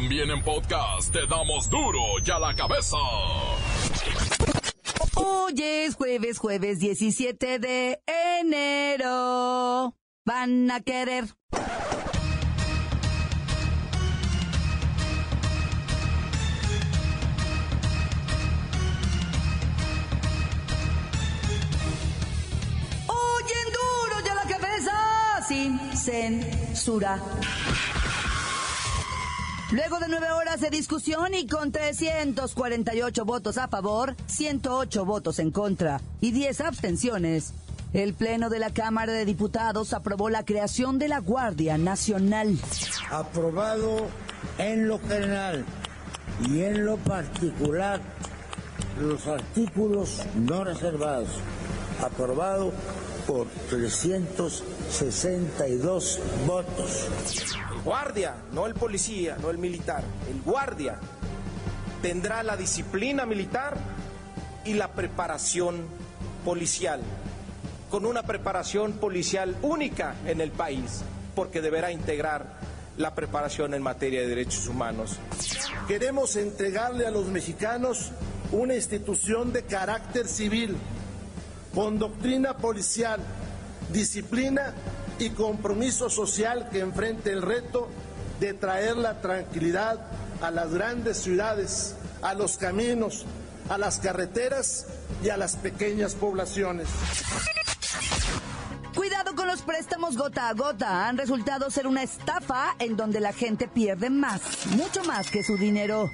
También en podcast te damos duro y a la cabeza. Hoy es jueves, jueves 17 de enero. Van a querer. Oyen duro ya la cabeza sin censura. Luego de nueve horas de discusión y con 348 votos a favor, 108 votos en contra y 10 abstenciones, el Pleno de la Cámara de Diputados aprobó la creación de la Guardia Nacional. Aprobado en lo general y en lo particular los artículos no reservados. Aprobado por 362 votos. Guardia, no el policía, no el militar, el guardia tendrá la disciplina militar y la preparación policial, con una preparación policial única en el país, porque deberá integrar la preparación en materia de derechos humanos. Queremos entregarle a los mexicanos una institución de carácter civil, con doctrina policial, disciplina y compromiso social que enfrente el reto de traer la tranquilidad a las grandes ciudades, a los caminos, a las carreteras y a las pequeñas poblaciones. Cuidado con los préstamos gota a gota. Han resultado ser una estafa en donde la gente pierde más, mucho más que su dinero.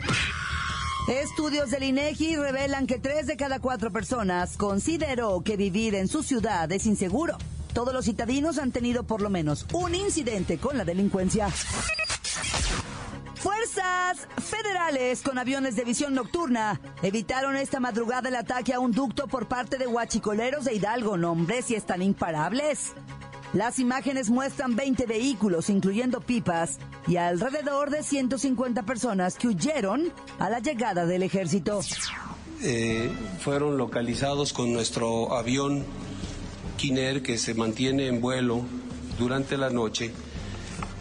Estudios del INEGI revelan que tres de cada cuatro personas consideró que vivir en su ciudad es inseguro. Todos los citadinos han tenido por lo menos un incidente con la delincuencia. Fuerzas federales con aviones de visión nocturna evitaron esta madrugada el ataque a un ducto por parte de huachicoleros de Hidalgo. Nombres y están imparables. Las imágenes muestran 20 vehículos, incluyendo pipas, y alrededor de 150 personas que huyeron a la llegada del ejército. Eh, fueron localizados con nuestro avión Kiner que se mantiene en vuelo durante la noche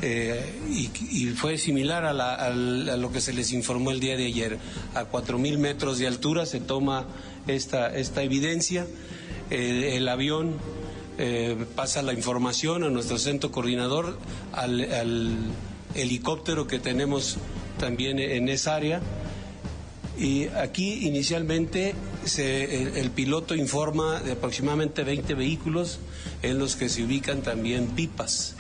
eh, y, fue similar a, la, a, lo que se les informó el día de ayer. A 4.000 metros de altura se toma esta, esta evidencia. Eh, el avión eh, pasa la información a nuestro centro coordinador, al, helicóptero que tenemos también en esa área. Y aquí inicialmente el, piloto informa de aproximadamente 20 vehículos en los que se ubican también pipas.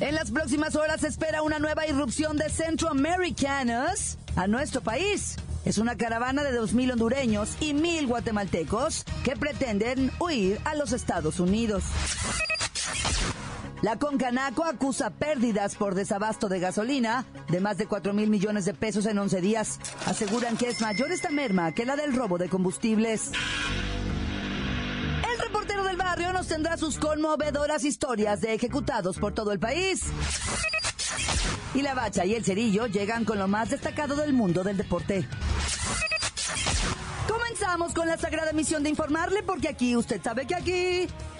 En las próximas horas se espera una nueva irrupción de centroamericanos a nuestro país. Es una caravana de 2.000 hondureños y 1.000 guatemaltecos que pretenden huir a los Estados Unidos. La Concanaco acusa pérdidas por desabasto de gasolina de más de 4 mil millones de pesos en 11 días. Aseguran que es mayor esta merma que la del robo de combustibles. El reportero del barrio nos tendrá sus conmovedoras historias de ejecutados por todo el país. Y la bacha y el cerillo llegan con lo más destacado del mundo del deporte. Comenzamos con la sagrada misión de informarle porque aquí, usted sabe que aquí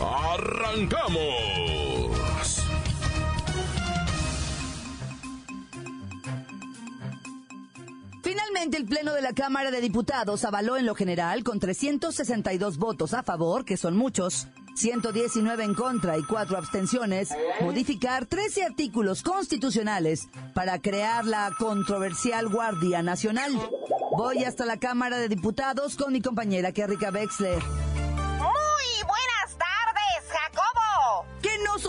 ¡Arrancamos! Finalmente, el Pleno de la Cámara de Diputados avaló en lo general, con 362 votos a favor, que son muchos, 119 en contra y 4 abstenciones, modificar 13 artículos constitucionales para crear la controversial Guardia Nacional. Voy hasta la Cámara de Diputados con mi compañera Kerrika Wexler.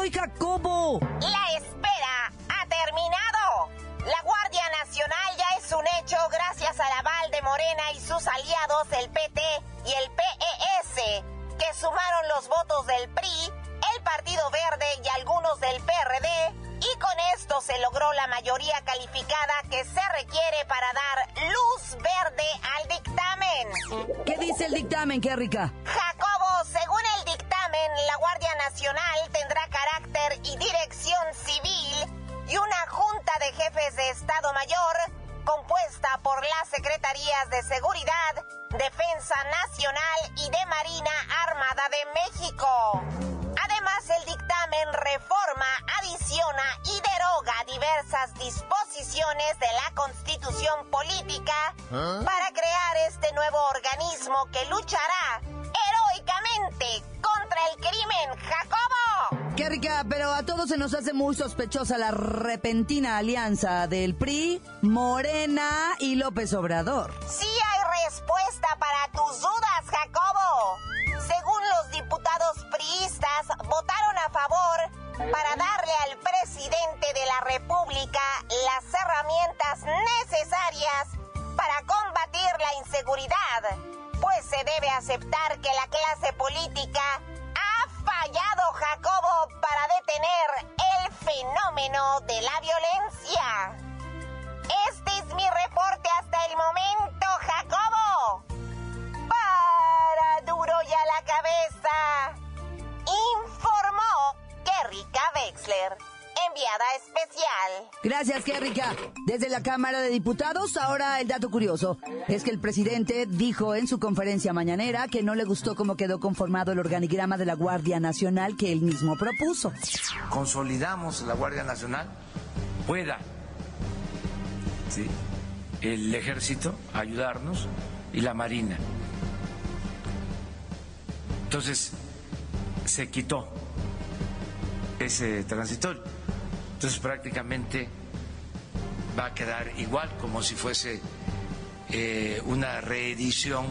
Soy Jacobo. La espera ha terminado. La Guardia Nacional ya es un hecho gracias al aval de Morena y sus aliados, el PT y el PES, que sumaron los votos del PRI, el Partido Verde y algunos del PRD, y con esto se logró la mayoría calificada que se requiere para dar luz verde al dictamen. ¿Qué dice el dictamen, qué disposiciones de la Constitución Política para crear este nuevo organismo que luchará heroicamente contra el crimen, Jacobo. Qué rica, pero a todos se nos hace muy sospechosa la repentina alianza del PRI, Morena y López Obrador. Sí aceptar que la clase política Gracias, qué rica. Desde la Cámara de Diputados, ahora el dato curioso es que el presidente dijo en su conferencia mañanera que no le gustó cómo quedó conformado el organigrama de la Guardia Nacional que él mismo propuso. Consolidamos la Guardia Nacional, pueda ¿sí? el ejército ayudarnos y la marina. Entonces se quitó ese transitorio. Entonces prácticamente va a quedar igual como si fuese eh, una reedición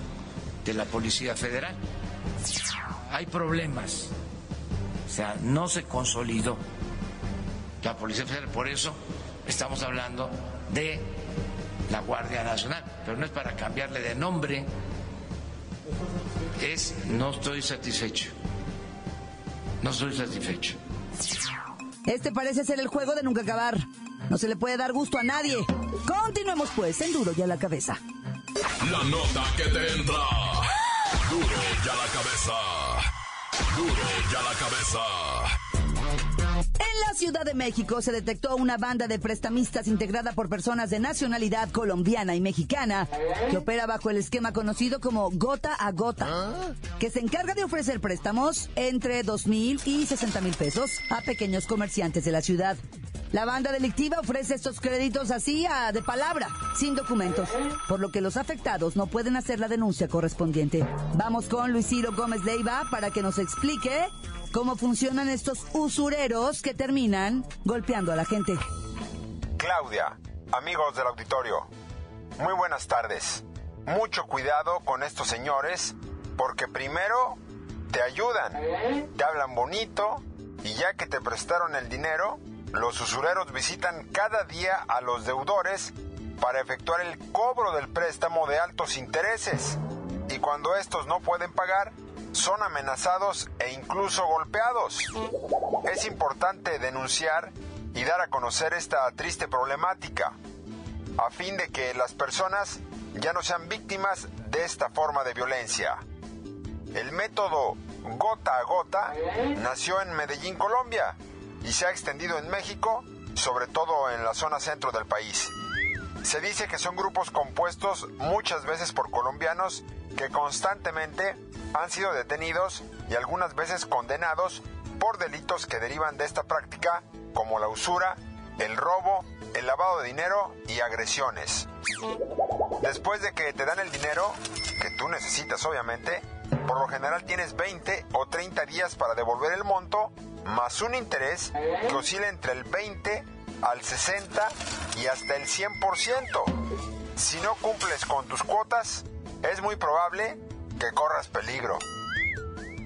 de la Policía Federal. Hay problemas, o sea, no se consolidó la Policía Federal, por eso estamos hablando de la Guardia Nacional, pero no es para cambiarle de nombre, es no estoy satisfecho, no estoy satisfecho. Este parece ser el juego de nunca acabar. No se le puede dar gusto a nadie. Continuemos pues en duro y a la cabeza. La nota que te entra. Duro y a la cabeza. Duro y a la cabeza. La Ciudad de México se detectó una banda de prestamistas integrada por personas de nacionalidad colombiana y mexicana que opera bajo el esquema conocido como gota a gota, que se encarga de ofrecer préstamos entre 2 mil y 60 mil pesos a pequeños comerciantes de la ciudad. La banda delictiva ofrece estos créditos así a de palabra, sin documentos, por lo que los afectados no pueden hacer la denuncia correspondiente. Vamos con Luis Ciro Gómez Leiva para que nos explique cómo funcionan estos usureros que terminan golpeando a la gente. Claudia, amigos del auditorio, muy buenas tardes. Mucho cuidado con estos señores porque primero te ayudan, te hablan bonito y ya que te prestaron el dinero, los usureros visitan cada día a los deudores para efectuar el cobro del préstamo de altos intereses. Y cuando estos no pueden pagar, son amenazados e incluso golpeados. Es importante denunciar y dar a conocer esta triste problemática, a fin de que las personas ya no sean víctimas de esta forma de violencia. El método gota a gota nació en Medellín, Colombia, y se ha extendido en México, sobre todo en la zona centro del país. Se dice que son grupos compuestos muchas veces por colombianos que constantemente han sido detenidos y algunas veces condenados por delitos que derivan de esta práctica como la usura, el robo, el lavado de dinero y agresiones. Después de que te dan el dinero, que tú necesitas obviamente, por lo general tienes 20 o 30 días para devolver el monto, más un interés que oscila entre el 20 al 60 y hasta el 100%. Si no cumples con tus cuotas, es muy probable que corras peligro.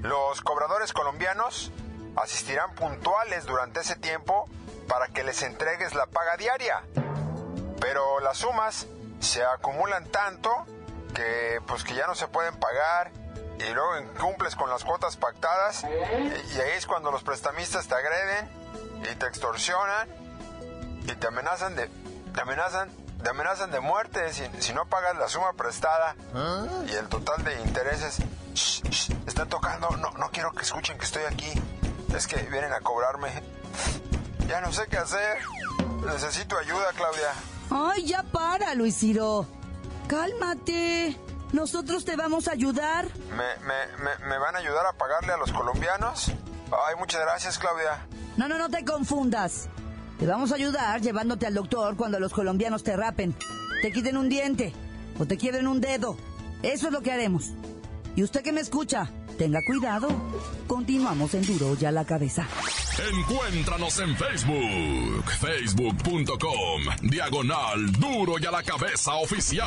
Los cobradores colombianos asistirán puntuales durante ese tiempo para que les entregues la paga diaria. Pero las sumas se acumulan tanto que pues que ya no se pueden pagar y luego incumples con las cuotas pactadas y ahí es cuando los prestamistas te agreden y te extorsionan y te amenazan de, te amenazan, te amenazan de muerte si, si no pagas la suma prestada y el total de intereses. Shh, shh, están tocando, no, no quiero que escuchen que estoy aquí. Es que vienen a cobrarme. Ya no sé qué hacer. Necesito ayuda, Claudia. Ay, ya para, Luis Ciro. Cálmate. Nosotros te vamos a ayudar. ¿Me, me, me, me van a ayudar a pagarle a los colombianos? Ay, muchas gracias, Claudia. No, no, no te confundas. Te vamos a ayudar llevándote al doctor cuando los colombianos te rapen, te quiten un diente o te quiebren un dedo. Eso es lo que haremos. Y usted que me escucha, tenga cuidado. Continuamos en Duro ya la cabeza. Encuéntranos en Facebook, facebook.com, diagonal duro y a la cabeza oficial.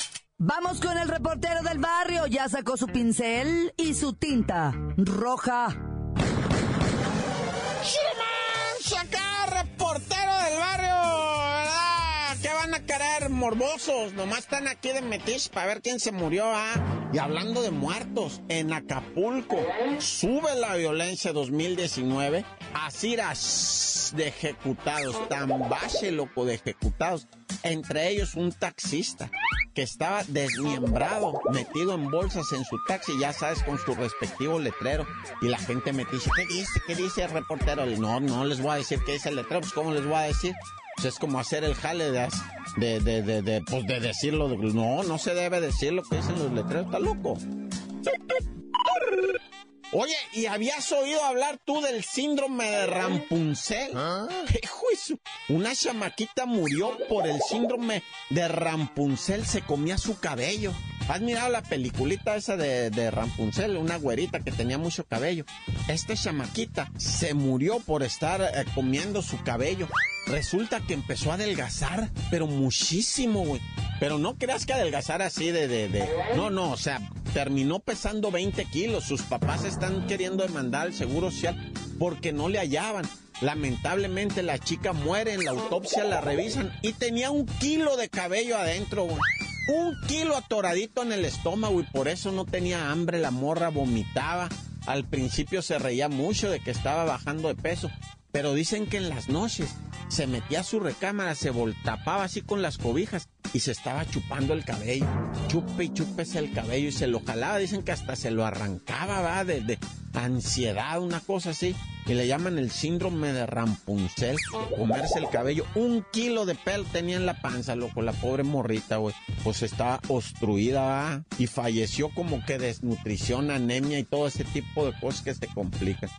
Vamos con el reportero del barrio. Ya sacó su pincel y su tinta roja. Morbosos? Nomás están aquí de metiche para ver quién se murió, ¿ah? Y hablando de muertos, en Acapulco sube la violencia 2019 a ciras de ejecutados, tan bache, loco, de ejecutados. Entre ellos un taxista que estaba desmiembrado, metido en bolsas en su taxi, ya sabes, con su respectivo letrero. Y la gente me ¿qué dice? ¿Qué dice el reportero? No, no les voy a decir qué dice el letrero, pues ¿cómo les voy a decir? Pues es como hacer el jale de, de, de, de, de, pues de decirlo. No, no se debe decir lo que dicen los letreros, está loco. Oye, ¿y habías oído hablar tú del síndrome de Rampunzel? ¿Qué juicio? Una chamaquita murió por el síndrome de Rampunzel, se comía su cabello. ¿Has mirado la peliculita esa de, de Rampunzel? Una güerita que tenía mucho cabello. Esta chamaquita se murió por estar eh, comiendo su cabello. Resulta que empezó a adelgazar, pero muchísimo, güey. Pero no creas que adelgazar así de, de, de... No, no, o sea, terminó pesando 20 kilos. Sus papás están queriendo demandar al Seguro Social porque no le hallaban. Lamentablemente la chica muere, en la autopsia la revisan y tenía un kilo de cabello adentro, güey. Un kilo atoradito en el estómago y por eso no tenía hambre, la morra vomitaba. Al principio se reía mucho de que estaba bajando de peso, pero dicen que en las noches se metía a su recámara, se voltapaba así con las cobijas y se estaba chupando el cabello. Chupe y chúpese el cabello y se lo jalaba. Dicen que hasta se lo arrancaba, va, de, de ansiedad, una cosa así. Y le llaman el síndrome de Rampunzel, de comerse el cabello. Un kilo de pelo tenía en la panza, loco, la pobre morrita, güey. Pues estaba obstruida, va, y falleció como que desnutrición, anemia y todo ese tipo de cosas que se complican.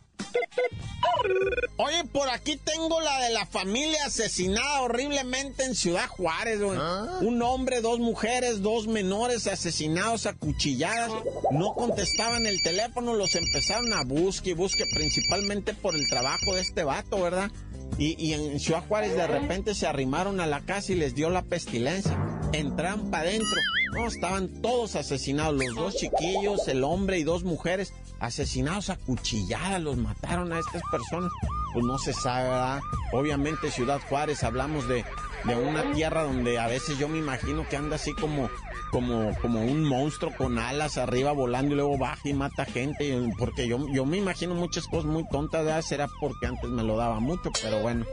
Oye, por aquí tengo la de la familia asesinada horriblemente en Ciudad Juárez, güey. Un hombre, dos mujeres, dos menores asesinados a cuchilladas. No contestaban el teléfono, los empezaron a buscar y buscar principalmente por el trabajo de este vato, ¿verdad? Y, y en Ciudad Juárez de repente se arrimaron a la casa y les dio la pestilencia. Entraron para adentro. No, estaban todos asesinados, los dos chiquillos, el hombre y dos mujeres asesinados a cuchilladas, los mataron a estas personas. Pues no se sabe, ¿verdad? Obviamente Ciudad Juárez, hablamos de, de una tierra donde a veces yo me imagino que anda así como, como, como un monstruo con alas arriba volando y luego baja y mata gente. Porque yo, yo me imagino muchas cosas muy tontas, ¿verdad? Será porque antes me lo daba mucho, pero bueno.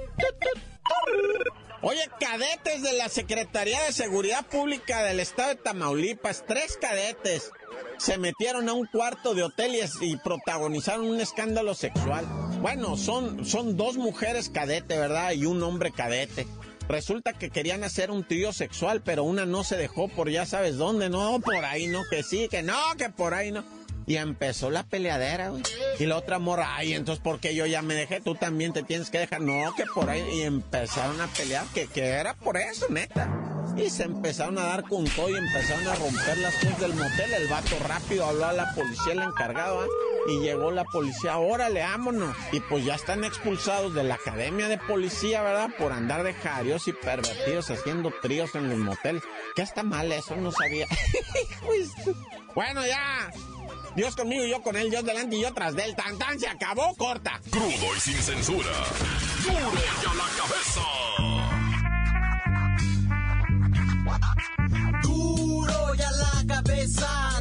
Oye, cadetes de la Secretaría de Seguridad Pública del Estado de Tamaulipas, tres cadetes, se metieron a un cuarto de hotel y protagonizaron un escándalo sexual. Bueno, son, son dos mujeres cadete, ¿verdad? Y un hombre cadete. Resulta que querían hacer un trío sexual, pero una no se dejó por ya sabes dónde, no, por ahí no, que sí, que no, que por ahí no. Y empezó la peleadera, güey. Y la otra morra, ay, entonces, ¿por qué yo ya me dejé? Tú también te tienes que dejar. No, que por ahí. Y empezaron a pelear, que, que era por eso, neta. Y se empezaron a dar con todo y empezaron a romper las cosas del motel. El vato rápido habló a la policía, el encargado, ¿ah? Y llegó la policía, órale, vámonos. Y pues ya están expulsados de la academia de policía, ¿verdad? Por andar de jarios y pervertidos haciendo tríos en el motel. ¿Qué está mal eso? No sabía. bueno, ya. Dios conmigo y yo con él, Dios delante y yo tras de él. Tan tan se acabó, corta. Crudo y sin censura. Duro ya la cabeza. Duro ya la cabeza.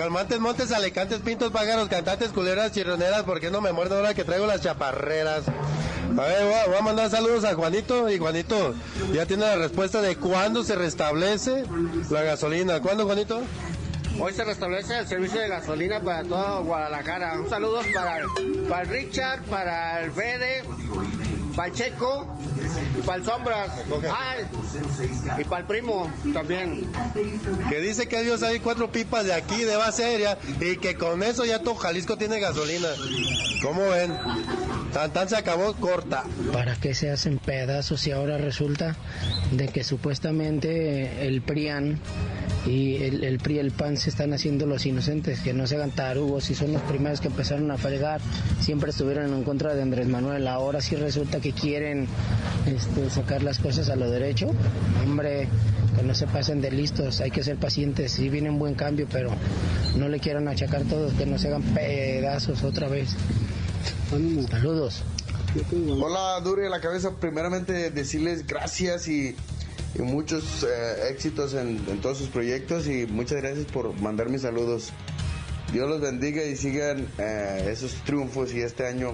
Calmantes, montes, alecantes, pintos, pájaros, cantantes, culeras, chirroneras, ¿por qué no me muerdo ahora que traigo las chaparreras? A ver, voy a, mandar saludos a Juanito y Juanito ya tiene la respuesta de cuándo se restablece la gasolina. ¿Cuándo, Juanito? Hoy se restablece el servicio de gasolina para todo Guadalajara. Un saludo para, para Richard, para el Fede, para el Checo y para el Sombras. Ay, y para el primo también. Que dice que Dios hay cuatro pipas de aquí de Baseria y que con eso ya todo Jalisco tiene gasolina. ¿Cómo ven? Tan tan se acabó corta. ¿Para qué se hacen pedazos y ahora resulta de que supuestamente el PRIAN y el, PRI y el PAN se están haciendo los inocentes, que no se hagan tarugos y son los primeros que empezaron a fregar, siempre estuvieron en contra de Andrés Manuel, ahora sí resulta que quieren este, sacar las cosas a lo derecho, hombre, que no se pasen de listos, hay que ser pacientes, sí viene un buen cambio, pero no le quieran achacar todos, que no se hagan pedazos otra vez. Saludos. Hola, Dure la cabeza. Primeramente decirles gracias y, y muchos eh, éxitos en, todos sus proyectos y muchas gracias por mandar mis saludos. Dios los bendiga y sigan eh, esos triunfos y este año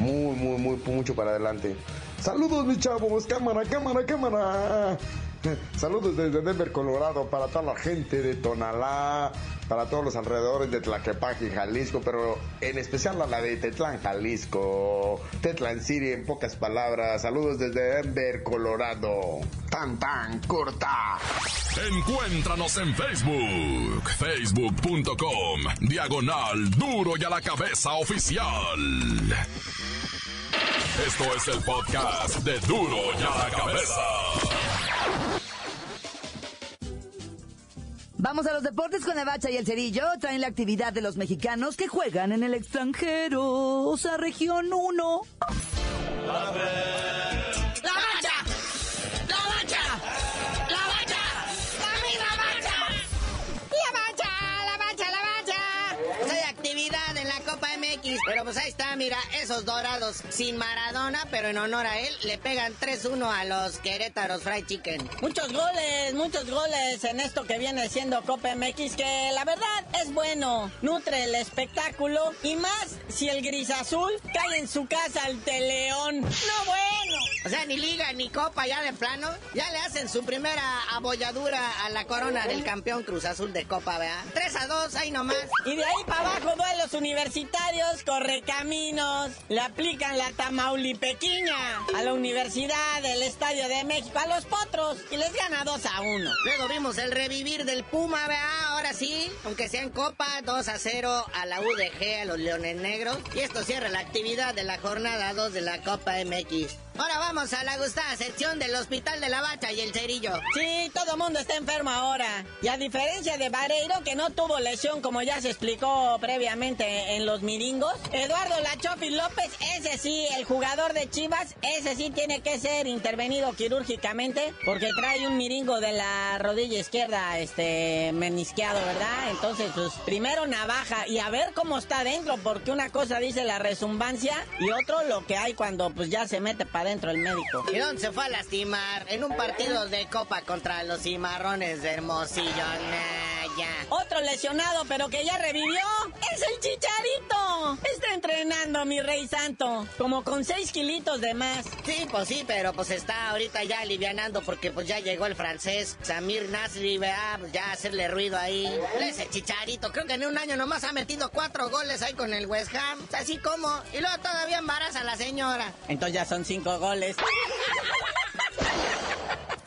muy, muy, muy, mucho para adelante. Saludos, mis chavos. Cámara, cámara, cámara. Saludos desde Denver, Colorado, para toda la gente de Tonalá, para todos los alrededores de Tlaquepaque, Jalisco, pero en especial a la de Tetlán, Jalisco, Tetlán City, en pocas palabras. Saludos desde Denver, Colorado. Tan, tan, corta. Encuéntranos en Facebook, facebook.com, diagonal duro y a la cabeza oficial. Esto es el podcast de duro y a la cabeza. Vamos a los deportes con la bacha y el cerillo. Traen la actividad de los mexicanos que juegan en el extranjero, o región 1. Pero pues ahí está, mira, esos dorados sin Maradona, pero en honor a él, le pegan 3-1 a los Querétaros Fried Chicken. Muchos goles, muchos goles en esto que viene siendo Copa MX, que la verdad es bueno, nutre el espectáculo y más si el gris azul cae en su casa al Teleón. No bueno. O sea, ni liga ni copa ya de plano, ya le hacen su primera abolladura a la corona del campeón Cruz Azul de Copa, ¿verdad? 3 a 2, ahí nomás. Y de ahí para abajo duelos universitarios, correcaminos, le aplican la tamaulipequiña a la Universidad del Estadio de México, a los potros, y les gana 2 a 1. Luego vimos el revivir del Puma, ¿verdad? Ahora sí, aunque sea en Copa, 2 a 0 a la UDG, a los Leones Negros. Y esto cierra la actividad de la jornada 2 de la Copa MX. Ahora vamos a la gustada sección del Hospital de la Bacha y el Cerillo. Sí, todo mundo está enfermo ahora. Y a diferencia de Vareiro, que no tuvo lesión como ya se explicó previamente en los miringos, Eduardo Lachofi López, ese sí, el jugador de Chivas, ese sí tiene que ser intervenido quirúrgicamente porque trae un miringo de la rodilla izquierda, este, menisqueado, ¿verdad? Entonces, pues, primero navaja y a ver cómo está adentro, porque una cosa dice la resumbancia y otro lo que hay cuando, pues, ya se mete para adentro el médico. ¿Y dónde se fue a lastimar? En un partido de copa contra los cimarrones de Hermosillo. Ya. Otro lesionado, pero que ya revivió, es el Chicharito. Está entrenando, mi rey santo, como con seis kilitos de más. Sí, pues sí, pero pues está ahorita ya alivianando porque pues ya llegó el francés Samir Nasri, vea, pues ya hacerle ruido ahí. Ese Chicharito, creo que en un año nomás ha metido cuatro goles ahí con el West Ham. Así como, y luego todavía embaraza a la señora. Entonces ya son cinco goles.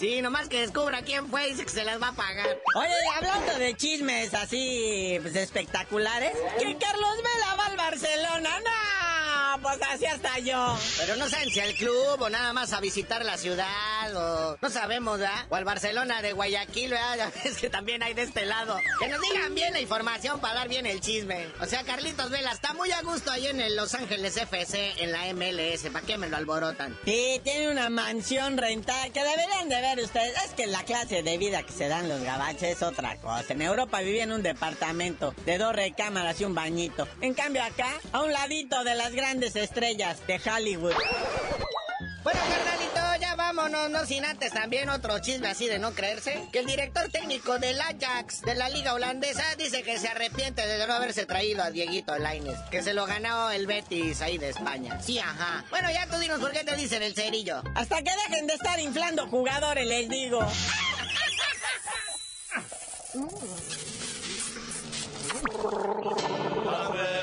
Sí, nomás que descubra quién fue, que se las va a pagar. Oye, hablando de chismes así pues, espectaculares, que Carlos Vela va al Barcelona. ¡No! Pues así hasta yo. Pero no saben si al club o nada más a visitar la ciudad o... No sabemos, ¿verdad? O al Barcelona de Guayaquil, ¿verdad? Ves que también hay de este lado. Que nos digan bien la información para dar bien el chisme. O sea, Carlitos Vela está muy a gusto ahí en el Los Ángeles FC, en la MLS. ¿Para qué me lo alborotan? Sí, tiene una mansión rentada que deberían de ver ustedes. Es que la clase de vida que se dan los gabachos es otra cosa. En Europa vivía en un departamento de dos recámaras y un bañito. En cambio acá, a un ladito de las grandes estrellas de Hollywood. Bueno, carnalito, ya vámonos, no sin antes también otro chisme así de no creerse. Que el director técnico del Ajax de la liga holandesa dice que se arrepiente de no haberse traído a Dieguito Lainez, que se lo ganó el Betis ahí de España. Sí, ajá. Bueno, ya tú dinos por qué te dicen el cerillo. Hasta que dejen de estar inflando jugadores, les digo.